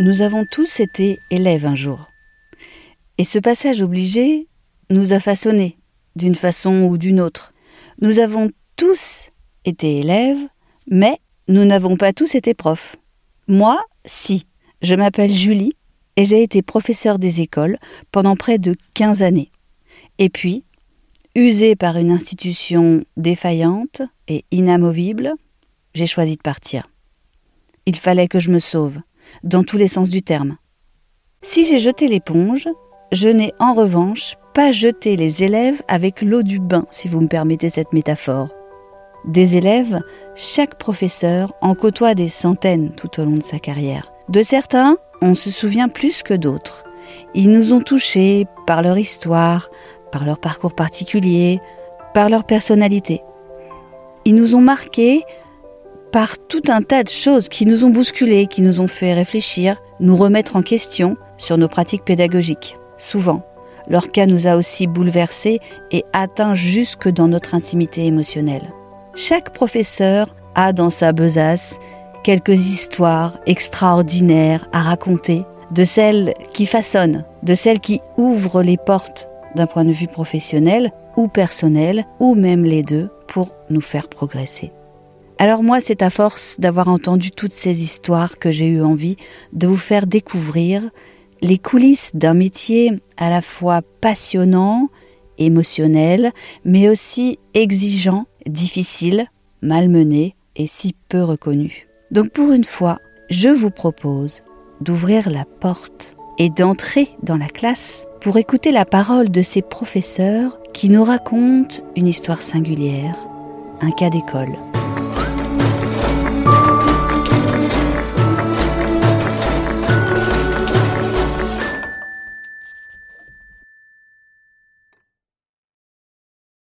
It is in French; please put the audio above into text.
nous avons tous été élèves un jour. Et ce passage obligé nous a façonnés d'une façon ou d'une autre. Nous avons tous été élèves, mais nous n'avons pas tous été profs. Moi, si. Je m'appelle Julie et j'ai été professeur des écoles pendant près de 15 années. Et puis, usée par une institution défaillante et inamovible, j'ai choisi de partir. Il fallait que je me sauve, dans tous les sens du terme. Si j'ai jeté l'éponge, je n'ai en revanche pas jeté les élèves avec l'eau du bain, si vous me permettez cette métaphore. Des élèves, chaque professeur en côtoie des centaines tout au long de sa carrière. De certains, on se souvient plus que d'autres. Ils nous ont touchés par leur histoire, par leur parcours particulier, par leur personnalité. Ils nous ont marqués par tout un tas de choses qui nous ont bousculés, qui nous ont fait réfléchir, nous remettre en question sur nos pratiques pédagogiques. Souvent, leur cas nous a aussi bouleversés et atteints jusque dans notre intimité émotionnelle. Chaque professeur a dans sa besace quelques histoires extraordinaires à raconter, de celles qui façonnent, de celles qui ouvrent les portes d'un point de vue professionnel ou personnel, ou même les deux, pour nous faire progresser. Alors moi, c'est à force d'avoir entendu toutes ces histoires que j'ai eu envie de vous faire découvrir les coulisses d'un métier à la fois passionnant, émotionnel, mais aussi exigeant, difficile, malmené et si peu reconnu. Donc pour une fois, je vous propose d'ouvrir la porte et d'entrer dans la classe pour écouter la parole de ces professeurs qui nous racontent une histoire singulière, un cas d'école.